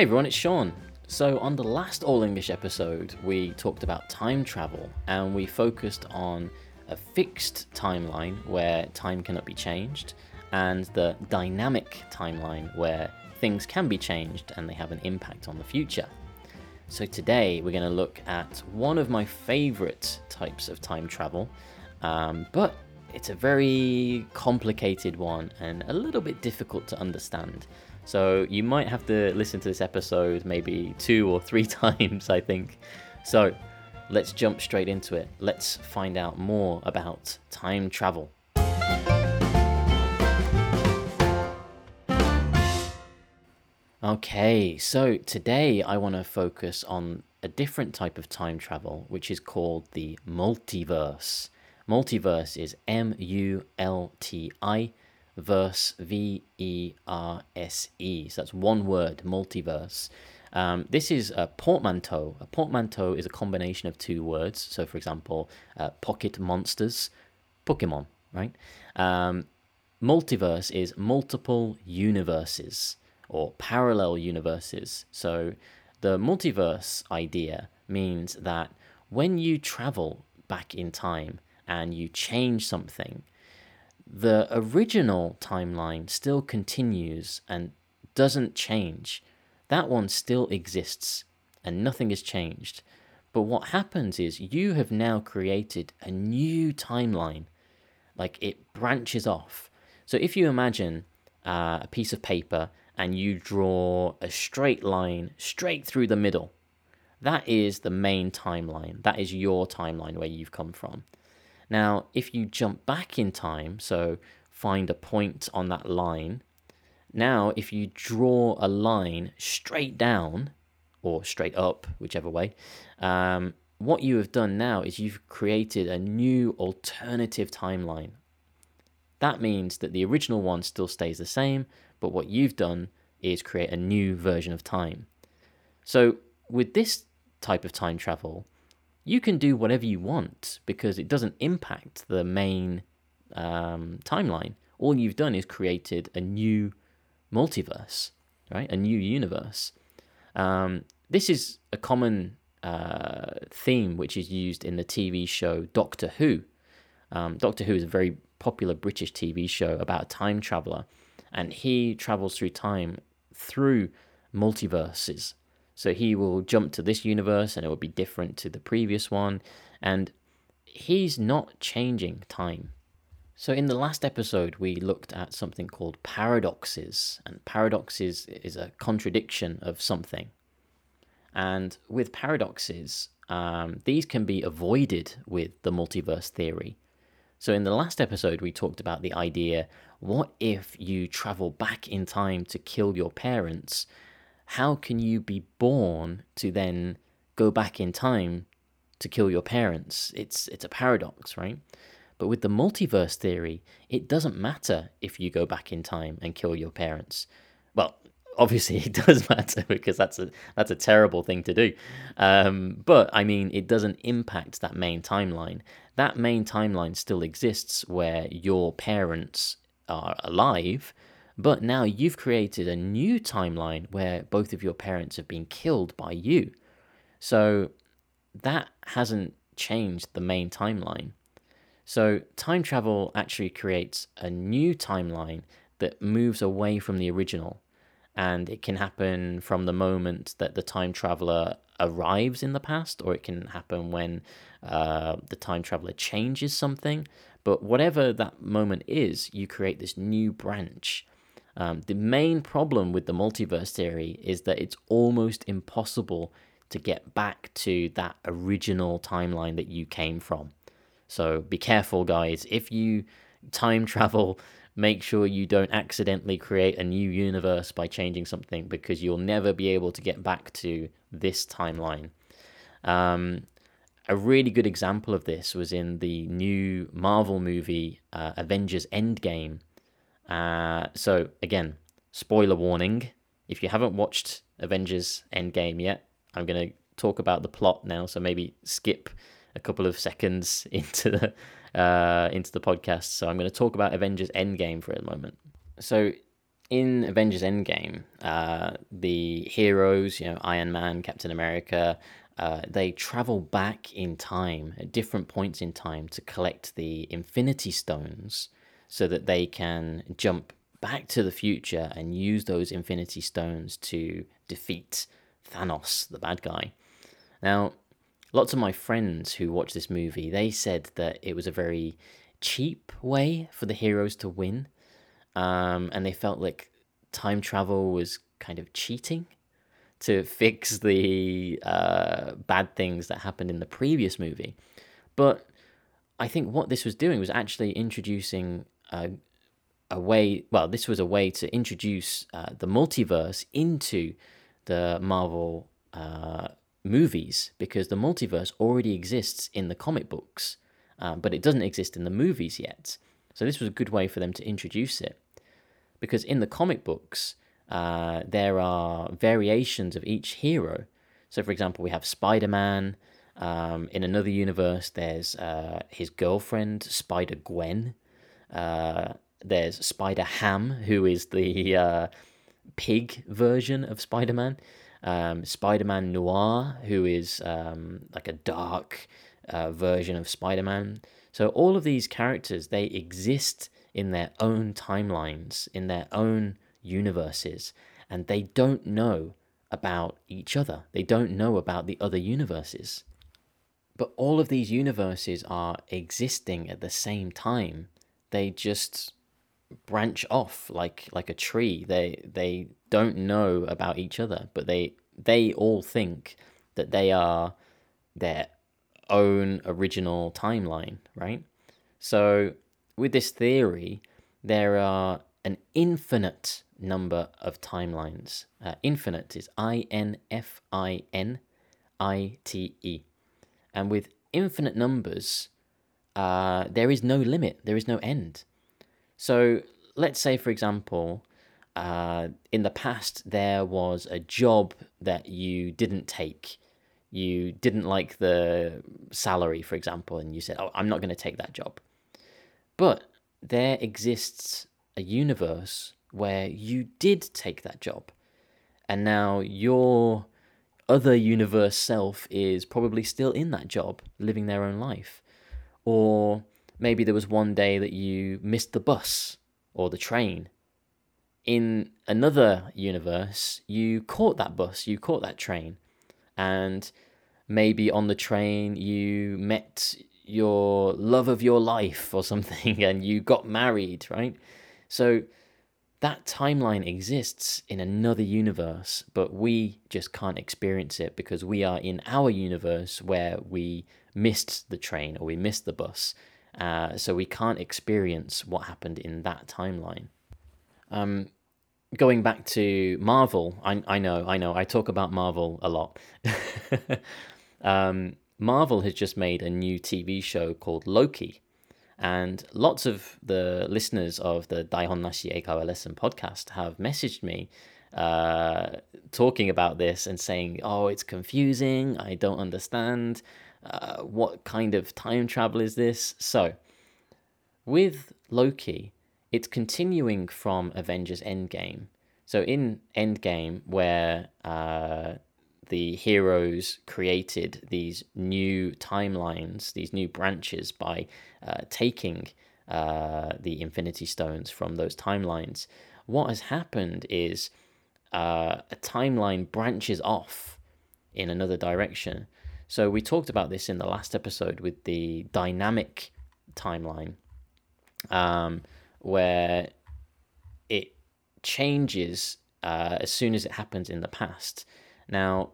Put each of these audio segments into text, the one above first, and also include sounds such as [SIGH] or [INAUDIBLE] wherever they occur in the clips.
Hey everyone, it's Sean. So, on the last All English episode, we talked about time travel and we focused on a fixed timeline where time cannot be changed and the dynamic timeline where things can be changed and they have an impact on the future. So, today we're going to look at one of my favorite types of time travel, um, but it's a very complicated one and a little bit difficult to understand. So you might have to listen to this episode maybe two or three [LAUGHS] times, I think. So let's jump straight into it. Let's find out more about time travel. Okay, so today I want to focus on a different type of time travel, which is called the multiverse. Multiverse is M U L T I verse V E R S E. So that's one word, multiverse. Um, this is a portmanteau. A portmanteau is a combination of two words. So, for example, uh, pocket monsters, Pokemon, right? Um, multiverse is multiple universes or parallel universes. So, the multiverse idea means that when you travel back in time and you change something, the original timeline still continues and doesn't change. That one still exists and nothing has changed. But what happens is you have now created a new timeline. Like it branches off. So if you imagine uh, a piece of paper and you draw a straight line straight through the middle, that is the main timeline. That is your timeline where you've come from. Now, if you jump back in time, so find a point on that line, now if you draw a line straight down or straight up, whichever way, um, what you have done now is you've created a new alternative timeline. That means that the original one still stays the same, but what you've done is create a new version of time. So, with this type of time travel, you can do whatever you want because it doesn't impact the main um, timeline. All you've done is created a new multiverse, right? A new universe. Um, this is a common uh, theme which is used in the TV show Doctor Who. Um, Doctor Who is a very popular British TV show about a time traveler, and he travels through time through multiverses. So he will jump to this universe and it will be different to the previous one. And he's not changing time. So, in the last episode, we looked at something called paradoxes, and paradoxes is a contradiction of something. And with paradoxes, um, these can be avoided with the multiverse theory. So, in the last episode, we talked about the idea what if you travel back in time to kill your parents how can you be born to then go back in time to kill your parents? It's it's a paradox, right? But with the multiverse theory, it doesn't matter if you go back in time and kill your parents. Well, [LAUGHS] obviously it does [LAUGHS] matter because that's a that's a terrible thing to do. Um, but I mean, it doesn't impact that main timeline. That main timeline still exists where your parents are alive, but now you've created a new timeline where both of your parents have been killed by you. So that hasn't changed the main timeline. So time travel actually creates a new timeline that moves away from the original. And it can happen from the moment that the time traveler arrives in the past, or it can happen when uh, the time traveler changes something. But whatever that moment is, you create this new branch um, the main problem with the multiverse theory is that it's almost impossible to get back to that original timeline that you came from. So be careful, guys. If you time [LAUGHS] travel, make sure you don't accidentally create a new universe by changing something because you'll never be able to get back to this timeline. Um, a really good example of this was in the new Marvel movie uh, Avengers Endgame uh, so again, spoiler warning: if you haven't watched Avengers Endgame yet, I'm gonna talk about the plot now. So maybe skip a couple of seconds [LAUGHS] into the uh, into the podcast. So I'm going to talk about Avengers Endgame for a moment. So in Avengers Endgame, uh, the heroes, you know, Iron Man, Captain America, uh, they travel back in time at different points in time to collect the Infinity Stones so that they can jump back to the future and use those Infinity Stones to defeat Thanos, the bad guy. Now, lots of my friends who watched this movie, they said that it was a very cheap way for the heroes to win. Um, and they felt like time travel was kind of cheating to [LAUGHS] fix the uh, bad things that happened in the previous movie. But I think what this was doing was actually introducing a, way, well, this was a way to introduce uh, the multiverse into the Marvel uh, movies because the multiverse already exists in the comic books, uh, but it doesn't exist in the movies yet. So this was a good way for them to introduce it. Because in the comic books, uh, there are variations of each hero. So, for example, we have Spider Man. Um, in another universe, there's uh, his girlfriend, Spider Gwen. Uh, there's Spider Ham, who is the uh, pig version of Spider Man. Um, Spider Man Noir, who is um, like a dark uh, version of Spider Man. So, all of these characters, they exist in their own timelines, in their own universes, and they don't know about each other. They don't know about the other universes. But all of these universes are existing at the same time. They just branch off like like a tree. They they don't know about each other, but they they all think that they are their own original timeline, right? So with this theory, there are an infinite number of timelines. Uh, infinite is I N F I N I T E. And with infinite numbers, uh, there is no limit, there is no end. So let's say, for example, uh, in the past there was a job that you didn't take. You didn't like the salary, for example, and you said, Oh, I'm not going to take that job. But there exists a universe where you did take that job. And now your other universe self is probably still in that job, living their own life. Or maybe there was one day that you missed the bus or the train. In another universe, you caught that bus, you caught that train. And maybe on the train, you met your love of your life or something [LAUGHS] and you got married, right? So that timeline exists in another universe, but we just can't experience it because we are in our universe where we missed the train or we missed the bus. Uh, so we can't experience what happened in that timeline. Um, going back to Marvel, I, I know, I know, I talk about Marvel a lot. [LAUGHS] um, Marvel has just made a new TV show called Loki. And lots of the listeners of the Daihon Nashi Eikaiwa Lesson podcast have messaged me uh, talking about this and saying, oh, it's confusing. I don't understand. Uh, what kind of time travel is this? So, with Loki, it's continuing from Avengers Endgame. So, in Endgame, where uh, the heroes created these new timelines, these new branches by uh, taking uh, the Infinity Stones from those timelines. What has happened is uh, a timeline branches off in another direction. So we talked about this in the last episode with the dynamic timeline, um, where it changes uh, as soon as it happens in the past. Now,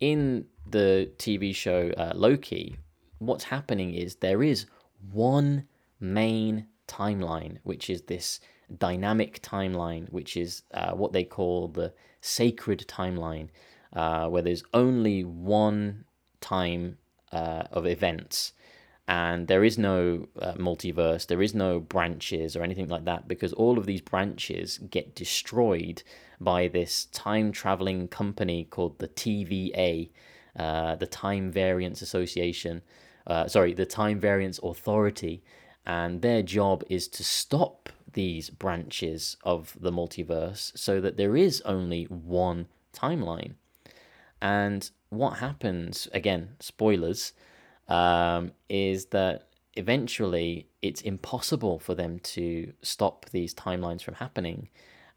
in the TV show uh, Loki, what's happening is there is one main timeline, which is this dynamic timeline, which is uh, what they call the sacred timeline, uh, where there's only one time uh, of events. And there is no uh, multiverse, there is no branches or anything like that, because all of these branches get destroyed by this time traveling company called the TVA, uh, the Time Variance Association. Uh, sorry, the Time Variance Authority, and their job is to stop these branches of the multiverse so that there is only one timeline. And what happens, again, spoilers, um, is that eventually it's impossible for them to stop these timelines from happening.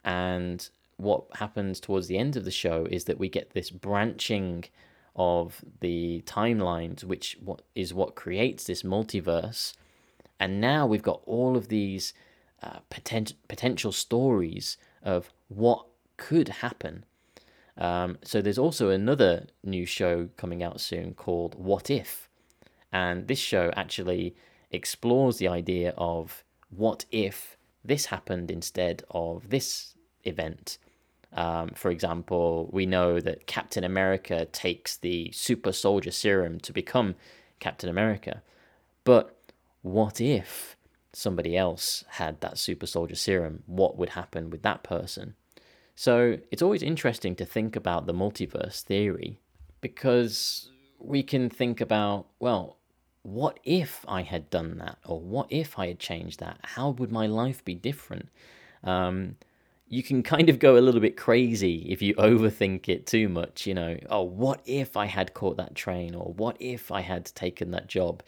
And what happens towards the end of the show is that we get this branching of the timelines, which is what creates this multiverse. And now we've got all of these uh, potent- potential stories of what could happen. Um, so there's also another new show coming out soon called What If, and this show actually explores the idea of what if this happened instead of this event. Um, for example, we know that Captain America takes the super soldier serum to become Captain America. But what if somebody else had that super soldier serum? What would happen with that person? So it's always interesting to think about the multiverse theory because we can think about, well, what if I had done that? Or what if I had changed that? How would my life be different? Um, you can kind of go a little bit crazy if you [LAUGHS] overthink it too much. You know, oh, what if I had caught that train? Or what if I had taken that job?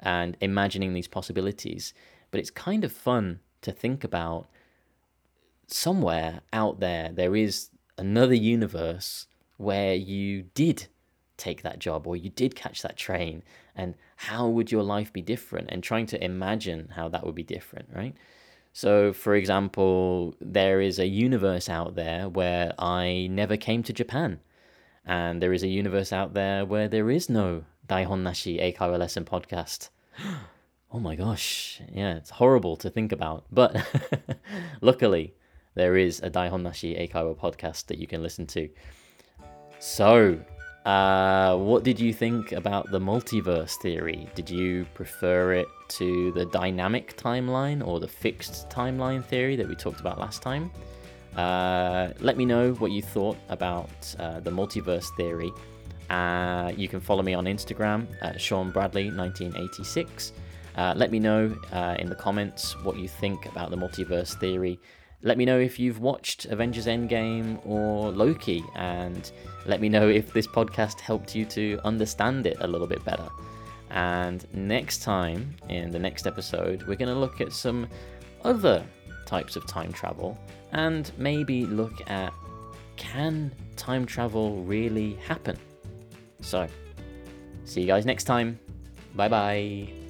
And imagining these possibilities. But it's kind of fun to think about somewhere out there, there is another universe where you did take that job or you did catch that train and how would your life be different? And trying to imagine how that would be different right? So for example there is a universe out there where i never came to japan. And there is a universe out there where there is no daihon nashi eikaiwa lesson podcast. [GASPS] Oh my gosh. Yeah it's horrible to think about. But [LAUGHS] luckily there is a daihon nashi eikaiwa podcast that you can listen to. So uh, what did you think about the multiverse theory? Did you prefer it to the dynamic timeline or the fixed timeline theory that we talked about last time? Uh, let me know what you thought about uh, the multiverse theory. Uh, you can follow me on Instagram at Sean Bradley 1986. Uh, let me know in the comments what you think about the multiverse theory let me know if you've watched Avengers Endgame or Loki, and let me know if this podcast helped you to understand it a little bit better. And next time, in the next episode, we're going to look at some other types of time travel and maybe look at can time travel really happen? So, see you guys next time. Bye bye.